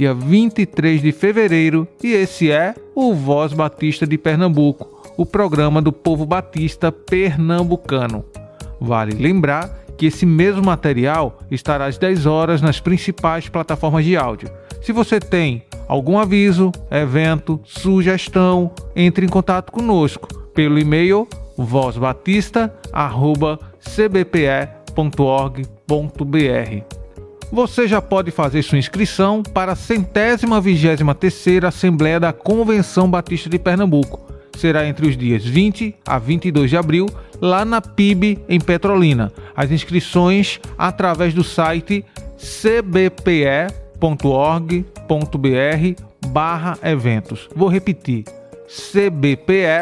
dia 23 de fevereiro, e esse é o Voz Batista de Pernambuco, o programa do povo batista pernambucano. Vale lembrar que esse mesmo material estará às 10 horas nas principais plataformas de áudio. Se você tem algum aviso, evento, sugestão, entre em contato conosco pelo e-mail vozbatista@cbpe.org.br. Você já pode fazer sua inscrição para a centésima vigésima terceira Assembleia da Convenção Batista de Pernambuco. Será entre os dias 20 a 22 de abril, lá na PIB, em Petrolina. As inscrições através do site cbpe.org.br barra eventos. Vou repetir, cbpe.org.br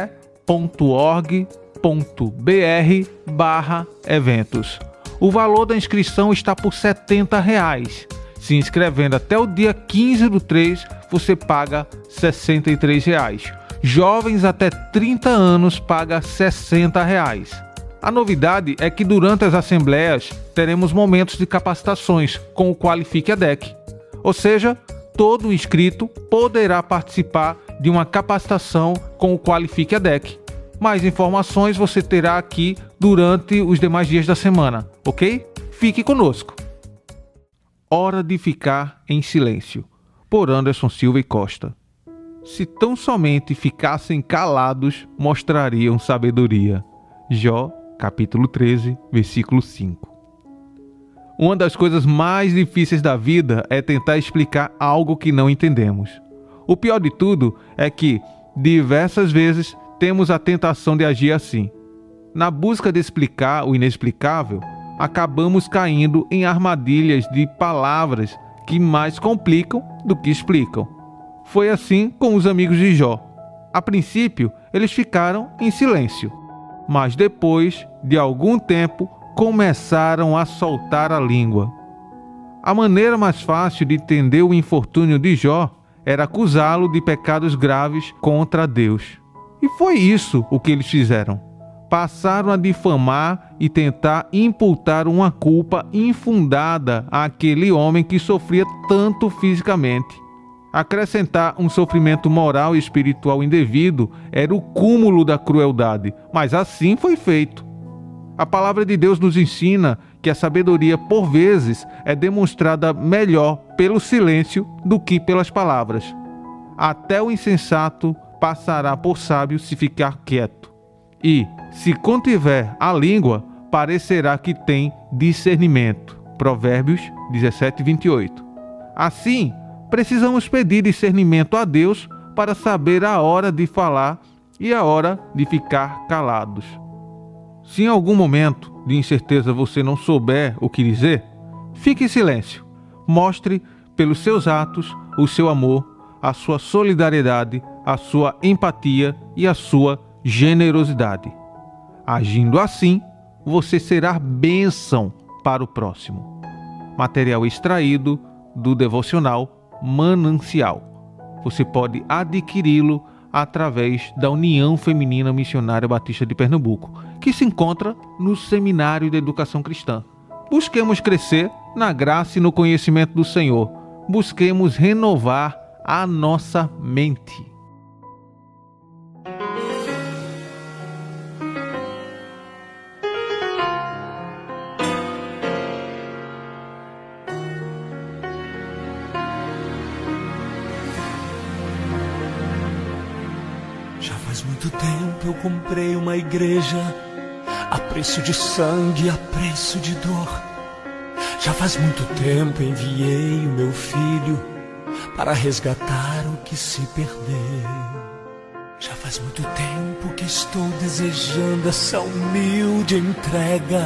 barra eventos. O valor da inscrição está por 70 reais. Se inscrevendo até o dia 15 do 3, você paga 63 reais. Jovens até 30 anos paga 60 reais. A novidade é que durante as assembleias teremos momentos de capacitações com o Qualifique a DEC. Ou seja, todo inscrito poderá participar de uma capacitação com o Qualifique a DEC. Mais informações você terá aqui durante os demais dias da semana, ok? Fique conosco. Hora de ficar em silêncio, por Anderson Silva e Costa. Se tão somente ficassem calados, mostrariam sabedoria. Jó, capítulo 13, versículo 5. Uma das coisas mais difíceis da vida é tentar explicar algo que não entendemos. O pior de tudo é que, diversas vezes, temos a tentação de agir assim. Na busca de explicar o inexplicável, acabamos caindo em armadilhas de palavras que mais complicam do que explicam. Foi assim com os amigos de Jó. A princípio, eles ficaram em silêncio, mas depois de algum tempo começaram a soltar a língua. A maneira mais fácil de entender o infortúnio de Jó era acusá-lo de pecados graves contra Deus. E foi isso o que eles fizeram. Passaram a difamar e tentar imputar uma culpa infundada àquele homem que sofria tanto fisicamente. Acrescentar um sofrimento moral e espiritual indevido era o cúmulo da crueldade, mas assim foi feito. A palavra de Deus nos ensina que a sabedoria, por vezes, é demonstrada melhor pelo silêncio do que pelas palavras. Até o insensato passará por sábio se ficar quieto. E, se contiver a língua, parecerá que tem discernimento. Provérbios 17, 28. Assim, precisamos pedir discernimento a Deus para saber a hora de falar e a hora de ficar calados. Se em algum momento de incerteza você não souber o que dizer, fique em silêncio. Mostre pelos seus atos o seu amor, a sua solidariedade a sua empatia e a sua generosidade. Agindo assim, você será bênção para o próximo. Material extraído do devocional Manancial. Você pode adquiri-lo através da União Feminina Missionária Batista de Pernambuco, que se encontra no Seminário de Educação Cristã. Busquemos crescer na graça e no conhecimento do Senhor. Busquemos renovar a nossa mente. Comprei uma igreja a preço de sangue, a preço de dor. Já faz muito tempo enviei o meu filho para resgatar o que se perdeu. Já faz muito tempo que estou desejando essa humilde entrega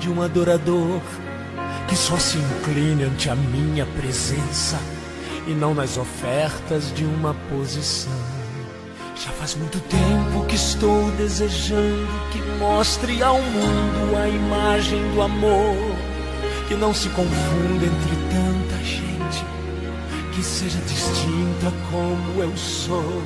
de um adorador que só se incline ante a minha presença e não nas ofertas de uma posição. Já faz muito tempo que estou desejando que mostre ao mundo a imagem do amor, que não se confunda entre tanta gente, que seja distinta como eu sou,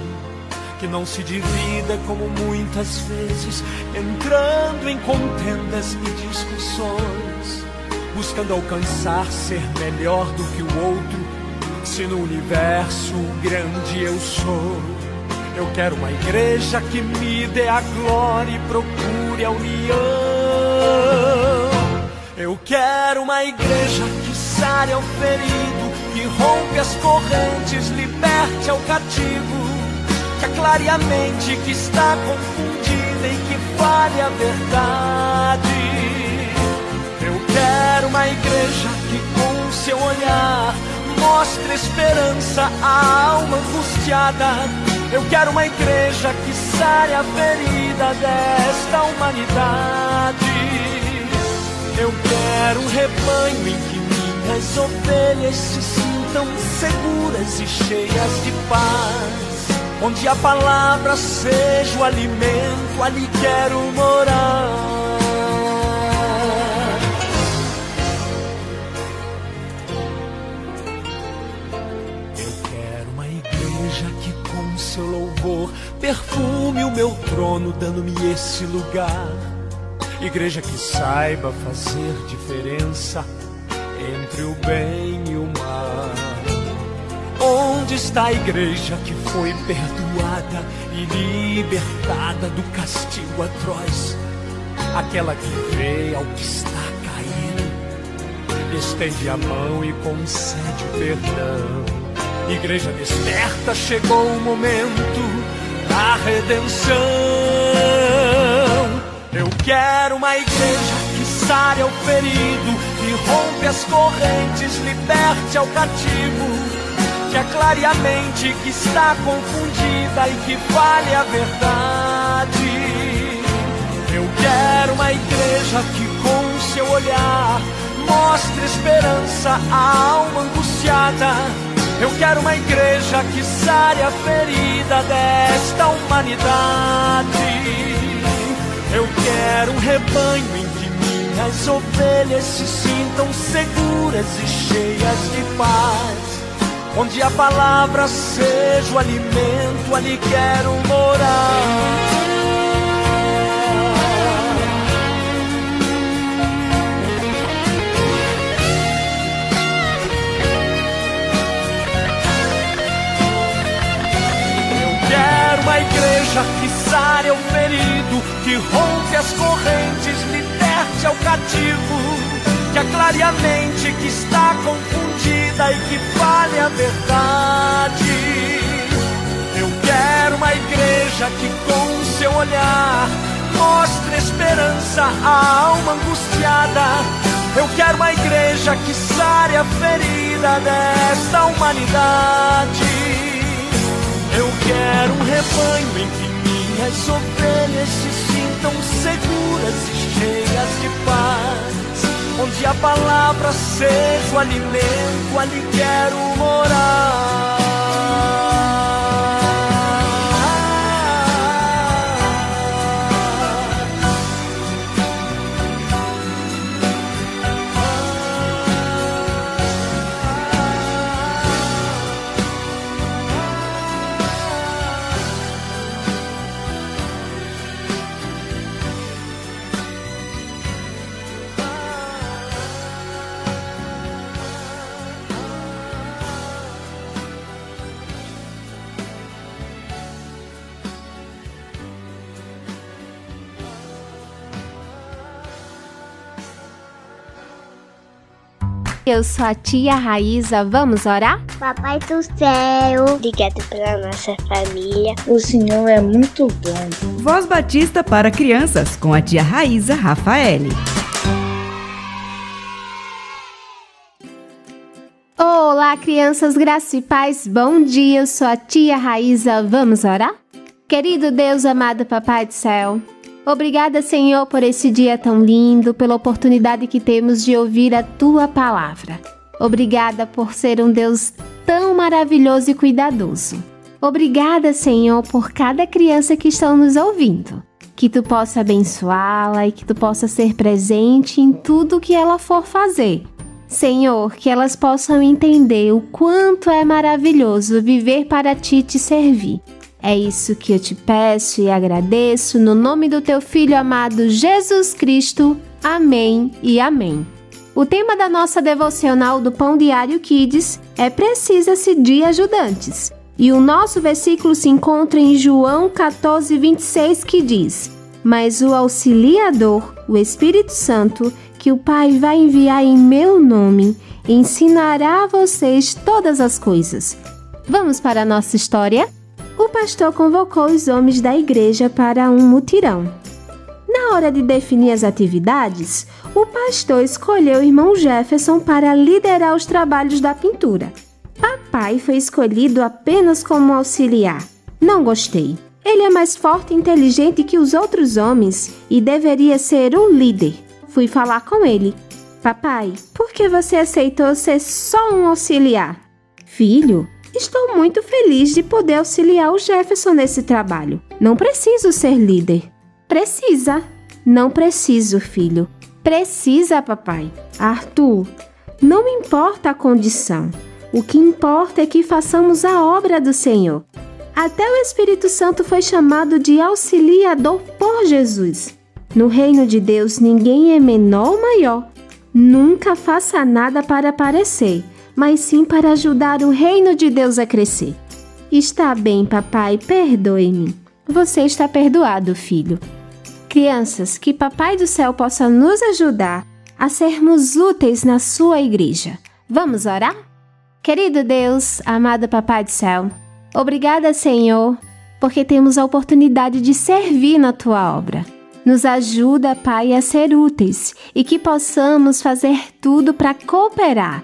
que não se divida como muitas vezes, entrando em contendas e discussões, buscando alcançar ser melhor do que o outro, se no universo grande eu sou. Eu quero uma igreja que me dê a glória e procure a união. Eu quero uma igreja que sare ao ferido, que rompe as correntes, liberte ao cativo, que aclare a mente que está confundida e que fale a verdade. Eu quero uma igreja que com seu olhar mostre esperança à alma angustiada eu quero uma igreja que sare a ferida desta humanidade. Eu quero um rebanho em que minhas ovelhas se sintam seguras e cheias de paz. Onde a palavra seja o alimento, ali quero morar. Seu louvor, perfume o meu trono, dando-me esse lugar. Igreja que saiba fazer diferença entre o bem e o mal. Onde está a igreja que foi perdoada e libertada do castigo atroz? Aquela que vê ao que está caído, estende a mão e concede o perdão. Igreja desperta, chegou o momento da redenção. Eu quero uma igreja que sare ao ferido, que rompe as correntes, liberte ao cativo, que aclare a mente que está confundida e que fale a verdade. Eu quero uma igreja que com seu olhar mostre esperança à alma angustiada eu quero uma igreja que sare a ferida desta humanidade. Eu quero um rebanho em que minhas ovelhas se sintam seguras e cheias de paz. Onde a palavra seja o alimento, ali quero morar. Que sare o ferido, que rompe as correntes, liberte ao cativo, que aclare a mente que está confundida e que fale a verdade. Eu quero uma igreja que com seu olhar mostre esperança à alma angustiada. Eu quero uma igreja que sare a ferida desta humanidade. Eu quero um rebanho em que minhas ovelhas se sintam seguras e cheias de paz. Onde a palavra seja o alimento, ali quero morar. Eu sou a tia Raíza, vamos orar? Papai do céu, obrigado pela nossa família. O Senhor é muito bom. Voz Batista para crianças com a tia Raíza Rafaele. Olá, crianças, graça e paz, bom dia. Eu sou a tia Raíza, vamos orar? Querido Deus amado Papai do céu, Obrigada, Senhor, por esse dia tão lindo, pela oportunidade que temos de ouvir a tua palavra. Obrigada por ser um Deus tão maravilhoso e cuidadoso. Obrigada, Senhor, por cada criança que estão nos ouvindo. Que tu possa abençoá-la e que tu possa ser presente em tudo que ela for fazer. Senhor, que elas possam entender o quanto é maravilhoso viver para ti te servir. É isso que eu te peço e agradeço no nome do teu filho amado Jesus Cristo. Amém e amém. O tema da nossa devocional do Pão Diário Kids é Precisa-se de ajudantes. E o nosso versículo se encontra em João 14, 26, que diz: Mas o auxiliador, o Espírito Santo, que o Pai vai enviar em meu nome, ensinará a vocês todas as coisas. Vamos para a nossa história? O pastor convocou os homens da igreja para um mutirão. Na hora de definir as atividades, o pastor escolheu o irmão Jefferson para liderar os trabalhos da pintura. Papai foi escolhido apenas como auxiliar. Não gostei. Ele é mais forte e inteligente que os outros homens e deveria ser o líder. Fui falar com ele. Papai, por que você aceitou ser só um auxiliar? Filho, estou muito feliz de poder auxiliar o Jefferson nesse trabalho. Não preciso ser líder. Precisa. Não preciso, filho. Precisa, papai. Arthur, não me importa a condição. O que importa é que façamos a obra do Senhor. Até o Espírito Santo foi chamado de auxiliador por Jesus. No reino de Deus, ninguém é menor ou maior. Nunca faça nada para aparecer, mas sim para ajudar o reino de Deus a crescer. Está bem, papai, perdoe-me. Você está perdoado, filho. Crianças, que Papai do Céu possa nos ajudar a sermos úteis na sua igreja. Vamos orar? Querido Deus, amado Papai do Céu, obrigada, Senhor, porque temos a oportunidade de servir na tua obra. Nos ajuda, Pai, a ser úteis e que possamos fazer tudo para cooperar,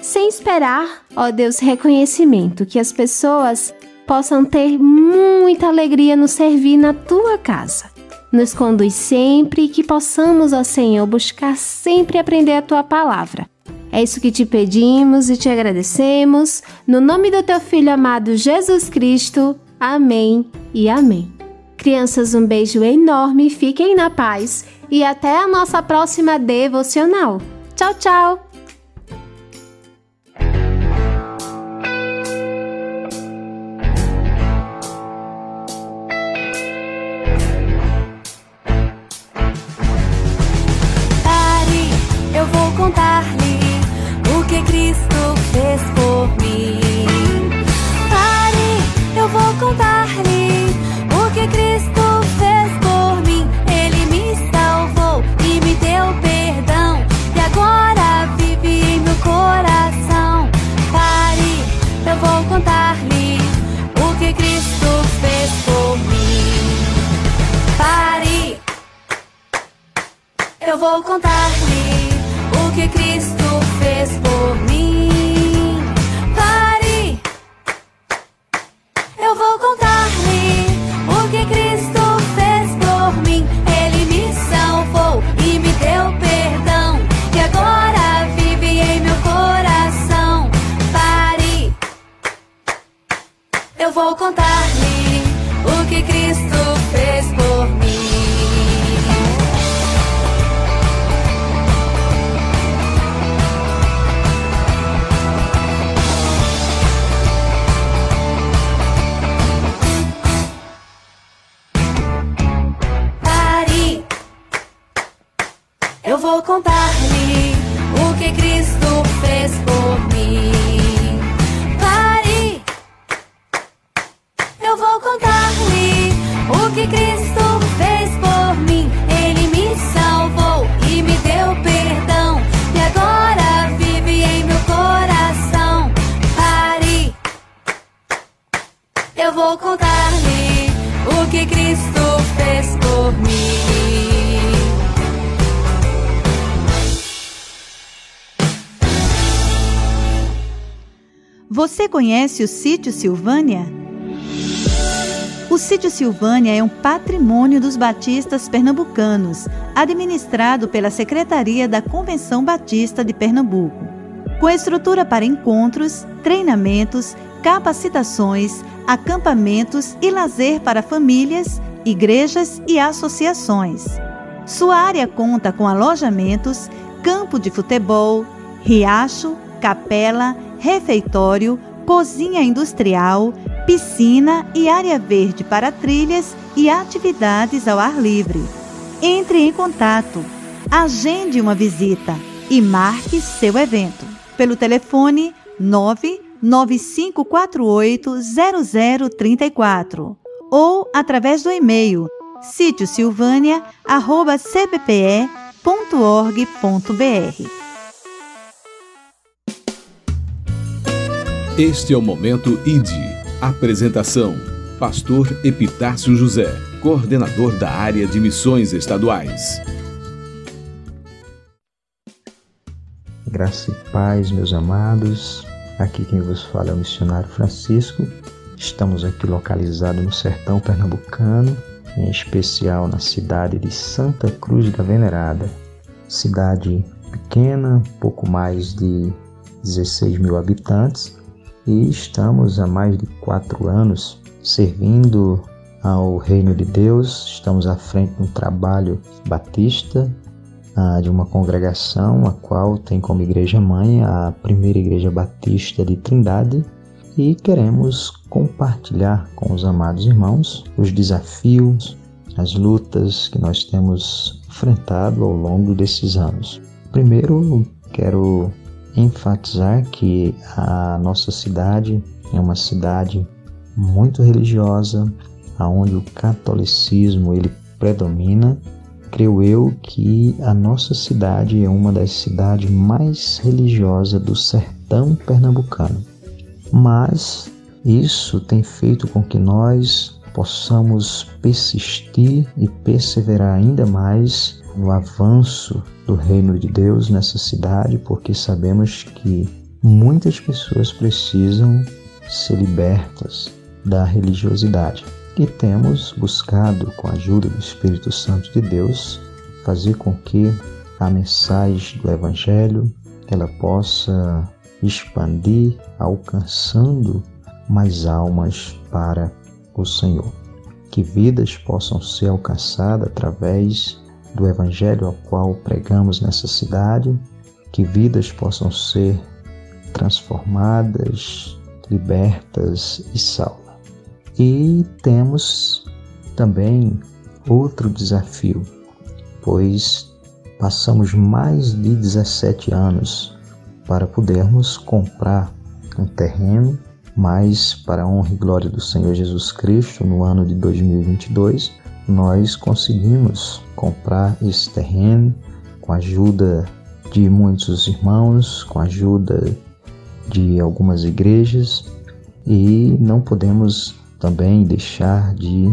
sem esperar, ó Deus, reconhecimento, que as pessoas possam ter muita alegria no servir na tua casa. Nos conduz sempre e que possamos, ó Senhor, buscar sempre aprender a tua palavra. É isso que te pedimos e te agradecemos. No nome do teu filho amado Jesus Cristo. Amém e amém. Crianças, um beijo enorme, fiquem na paz e até a nossa próxima devocional. Tchau, tchau! Eu vou contar-lhe o que Cristo fez por mim. Você conhece o sítio Silvânia? O sítio Silvânia é um patrimônio dos batistas pernambucanos, administrado pela Secretaria da Convenção Batista de Pernambuco. com estrutura para encontros, treinamentos, capacitações, acampamentos e lazer para famílias, igrejas e associações. Sua área conta com alojamentos, campo de futebol, riacho, capela, refeitório, cozinha industrial, piscina e área verde para trilhas e atividades ao ar livre. Entre em contato, agende uma visita e marque seu evento pelo telefone 995480034 ou através do e-mail sítiosilvânia.cbpe.org.br. Este é o Momento ID. Apresentação: Pastor Epitácio José, coordenador da área de missões estaduais. Graça e paz, meus amados. Aqui quem vos fala é o missionário Francisco. Estamos aqui localizados no sertão pernambucano, em especial na cidade de Santa Cruz da Venerada. Cidade pequena, pouco mais de 16 mil habitantes, e estamos há mais de quatro anos servindo ao Reino de Deus. Estamos à frente de um trabalho batista ah, de uma congregação, a qual tem como igreja mãe a primeira igreja batista de Trindade, e queremos compartilhar com os amados irmãos os desafios, as lutas que nós temos enfrentado ao longo desses anos. Primeiro, quero enfatizar que a nossa cidade é uma cidade muito religiosa, aonde o catolicismo ele predomina creio eu que a nossa cidade é uma das cidades mais religiosas do sertão pernambucano. Mas isso tem feito com que nós possamos persistir e perseverar ainda mais no avanço do reino de Deus nessa cidade, porque sabemos que muitas pessoas precisam ser libertas da religiosidade e temos buscado, com a ajuda do Espírito Santo de Deus, fazer com que a mensagem do Evangelho ela possa expandir, alcançando mais almas para o Senhor. Que vidas possam ser alcançadas através do Evangelho ao qual pregamos nessa cidade, que vidas possam ser transformadas, libertas e salvas. E temos também outro desafio, pois passamos mais de 17 anos para podermos comprar um terreno, mas para a honra e glória do Senhor Jesus Cristo, no ano de 2022, nós conseguimos comprar esse terreno com a ajuda de muitos irmãos, com a ajuda de algumas igrejas e não podemos também deixar de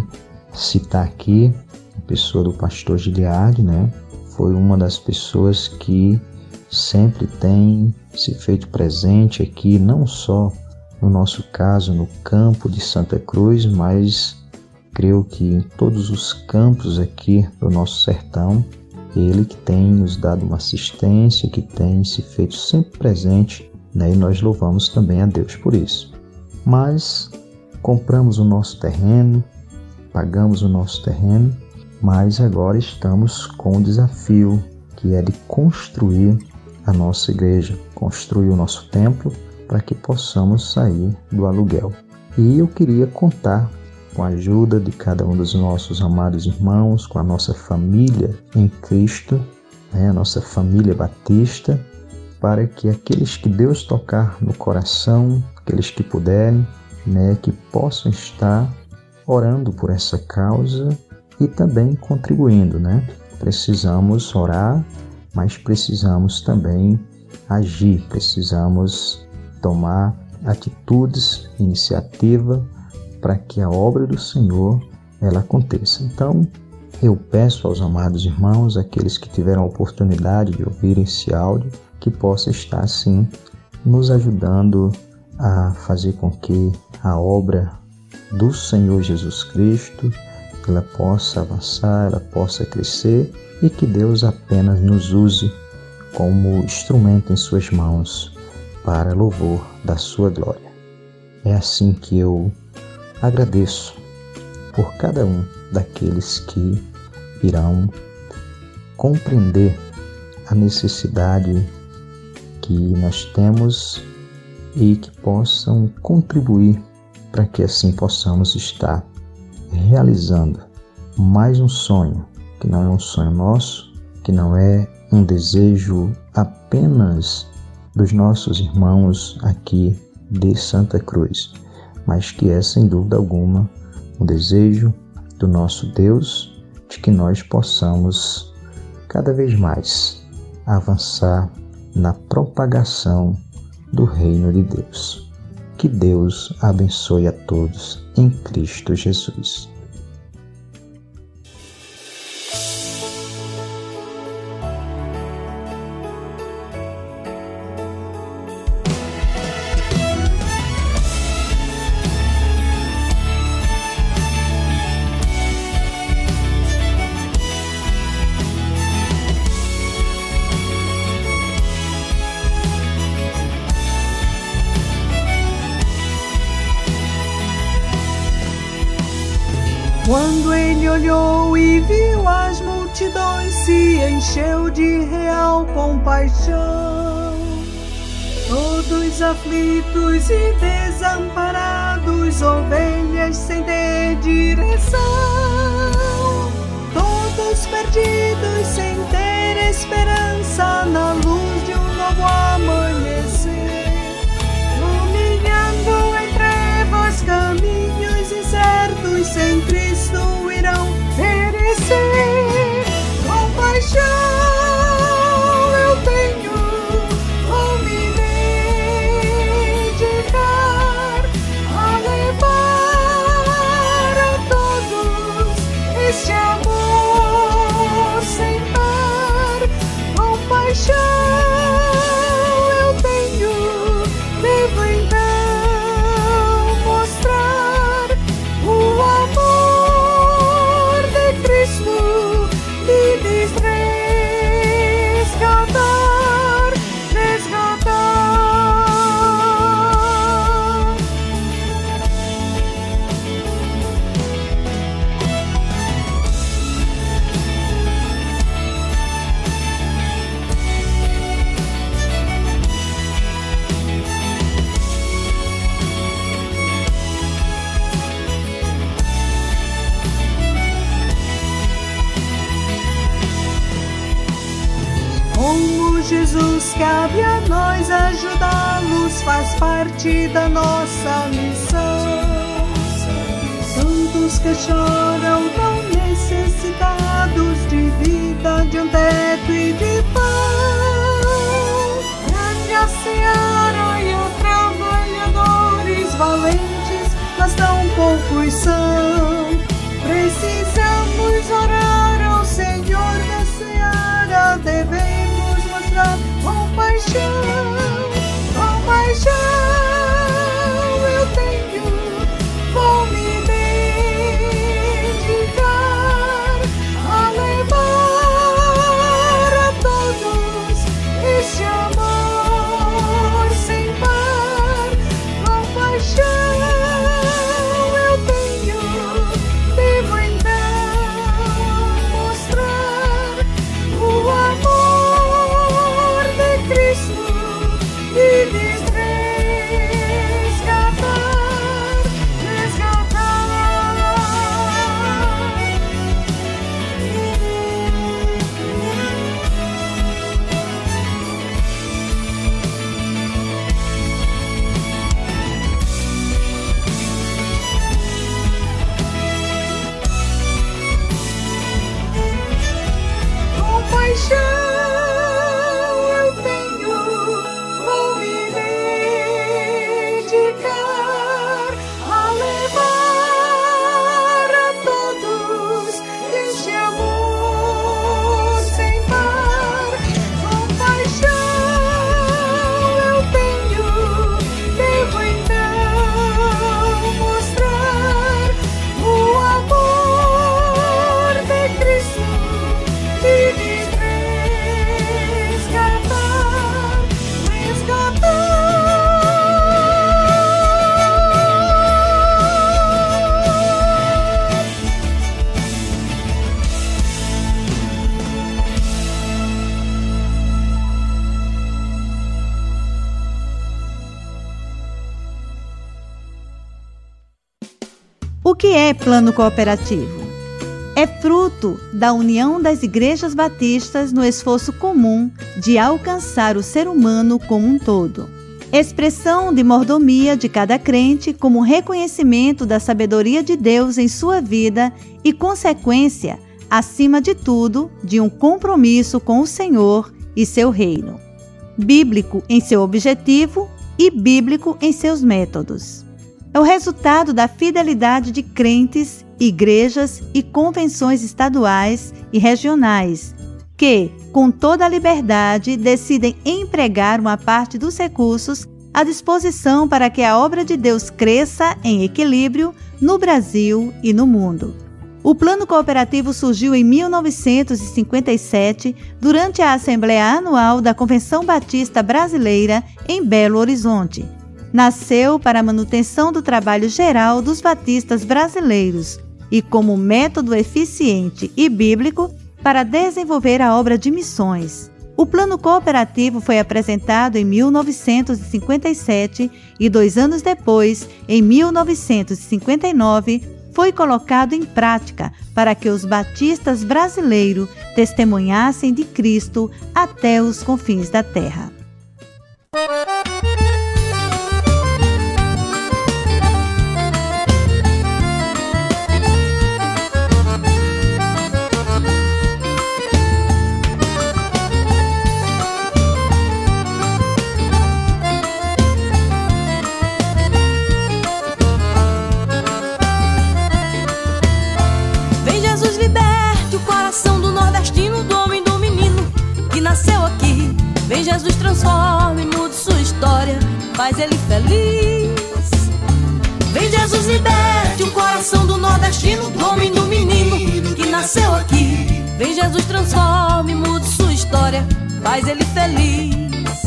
citar aqui a pessoa do pastor Giliard, né? Foi uma das pessoas que sempre tem se feito presente aqui, não só no nosso caso no campo de Santa Cruz, mas creio que em todos os campos aqui do nosso sertão, ele que tem nos dado uma assistência, que tem se feito sempre presente, né? e nós louvamos também a Deus por isso. Mas compramos o nosso terreno, pagamos o nosso terreno, mas agora estamos com o desafio que é de construir a nossa igreja, construir o nosso templo para que possamos sair do aluguel. E eu queria contar com a ajuda de cada um dos nossos amados irmãos, com a nossa família em Cristo, né, a nossa família batista, para que aqueles que Deus tocar no coração, aqueles que puderem, né, que possam estar orando por essa causa e também contribuindo, né? Precisamos orar, mas precisamos também agir, precisamos tomar atitudes, iniciativa para que a obra do Senhor ela aconteça. Então, eu peço aos amados irmãos, aqueles que tiveram a oportunidade de ouvir esse áudio, que possa estar assim nos ajudando a fazer com que a obra do Senhor Jesus Cristo ela possa avançar, ela possa crescer e que Deus apenas nos use como instrumento em suas mãos para louvor da sua glória. É assim que eu agradeço por cada um daqueles que irão compreender a necessidade que nós temos e que possam contribuir para que assim possamos estar realizando mais um sonho, que não é um sonho nosso, que não é um desejo apenas dos nossos irmãos aqui de Santa Cruz, mas que é sem dúvida alguma um desejo do nosso Deus de que nós possamos cada vez mais avançar na propagação do reino de Deus. Que Deus abençoe a todos em Cristo Jesus. Quando ele olhou e viu as multidões, se encheu de real compaixão. Todos aflitos e desamparados, ovelhas sem ter direção. Todos perdidos sem ter esperança na luz de um novo amanhecer. Incertos sem Cristo Precisamos orar ao Senhor da seara, devemos mostrar compaixão O que é plano cooperativo? É fruto da união das igrejas batistas no esforço comum de alcançar o ser humano como um todo. Expressão de mordomia de cada crente como reconhecimento da sabedoria de Deus em sua vida e consequência, acima de tudo, de um compromisso com o Senhor e seu reino. Bíblico em seu objetivo e bíblico em seus métodos. É o resultado da fidelidade de crentes, igrejas e convenções estaduais e regionais que, com toda a liberdade, decidem empregar uma parte dos recursos à disposição para que a obra de Deus cresça em equilíbrio no Brasil e no mundo. O plano cooperativo surgiu em 1957, durante a Assembleia Anual da Convenção Batista Brasileira em Belo Horizonte. Nasceu para a manutenção do trabalho geral dos batistas brasileiros e como método eficiente e bíblico para desenvolver a obra de missões. O plano cooperativo foi apresentado em 1957 e dois anos depois, em 1959, foi colocado em prática para que os batistas brasileiros testemunhassem de Cristo até os confins da terra. Jesus transforme, mude sua história, faz ele feliz. Vem Jesus liberte o coração do nordestino, do homem do menino que nasceu aqui. Vem Jesus transforme, mude sua história, faz ele feliz.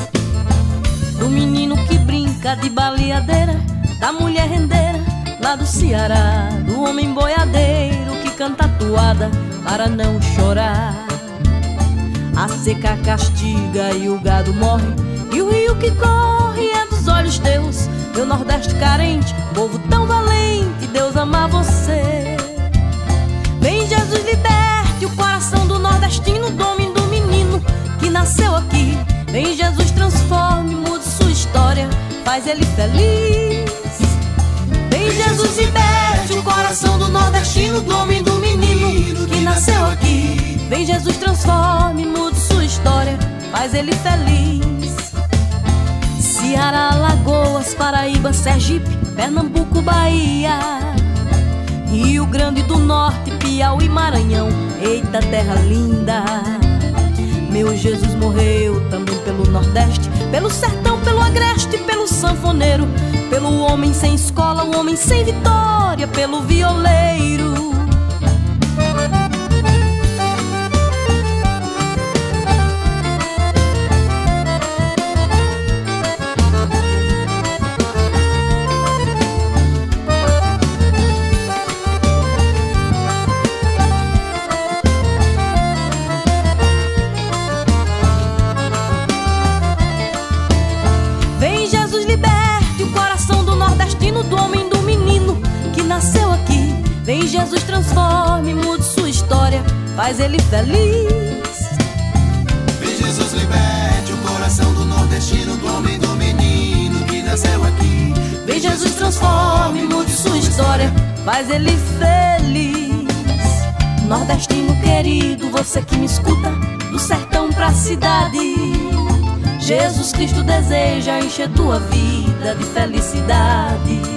Do menino que brinca de baleadeira, da mulher rendeira lá do Ceará, do homem boiadeiro que canta toada para não chorar. A seca castiga e o gado morre. E o rio que corre é dos olhos teus. Meu Nordeste carente, povo tão valente Deus ama você. Vem Jesus liberte o coração do nordestino Do homem do menino que nasceu aqui. Vem Jesus transforme, mude sua história Faz ele feliz. Vem Jesus liberte o coração do nordestino Do homem do menino ele feliz. Ceará, Lagoas, Paraíba, Sergipe, Pernambuco, Bahia. Rio Grande do Norte, Piauí, Maranhão, eita terra linda. Meu Jesus morreu também pelo Nordeste, pelo sertão, pelo agreste, pelo sanfoneiro, pelo homem sem escola, o homem sem vitória, pelo violeiro. Jesus transforme, mude sua história, faz ele feliz. Vem Jesus liberte o coração do nordestino, do homem do menino que nasceu aqui. Vem Jesus transforme, mude sua história, faz ele feliz. Nordestino querido, você que me escuta, do sertão pra cidade. Jesus Cristo deseja encher tua vida de felicidade.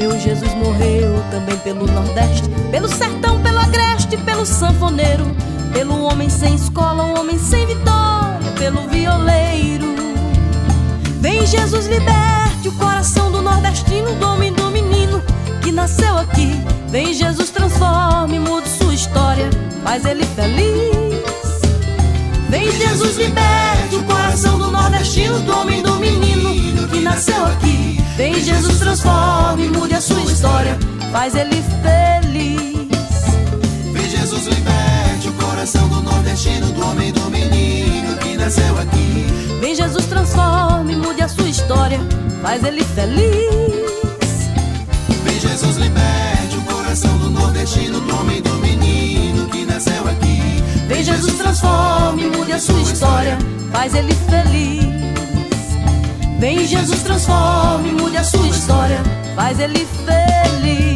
Meu Jesus morreu também pelo Nordeste, pelo sertão, pelo agreste, pelo sanfoneiro, pelo homem sem escola, o homem sem vitória, pelo violeiro. Vem Jesus, liberte o coração do nordestino, do homem do menino que nasceu aqui. Vem Jesus, transforme, mude sua história, faz ele feliz. Vem Jesus, liberte o coração do nordestino, do homem do menino que nasceu aqui. Vem Jesus, transforme, faz ele feliz. Vem Jesus, liberte o coração do nordestino, do homem do menino que nasceu aqui. Vem Jesus, transforme, mude a sua história, faz ele feliz. Vem Jesus, liberte o coração do nordestino, do homem do menino que nasceu aqui. Vem Jesus transforme, mude a sua história, faz ele feliz. Vem Jesus transforme, mude a sua história, faz ele feliz.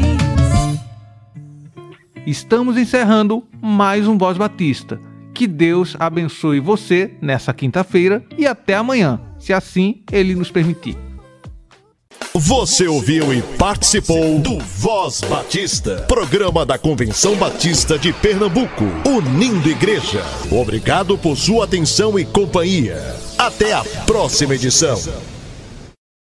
Estamos encerrando mais um Voz Batista. Que Deus abençoe você nessa quinta-feira e até amanhã, se assim Ele nos permitir. Você ouviu e participou do Voz Batista, programa da Convenção Batista de Pernambuco, unindo igreja. Obrigado por sua atenção e companhia. Até a próxima edição.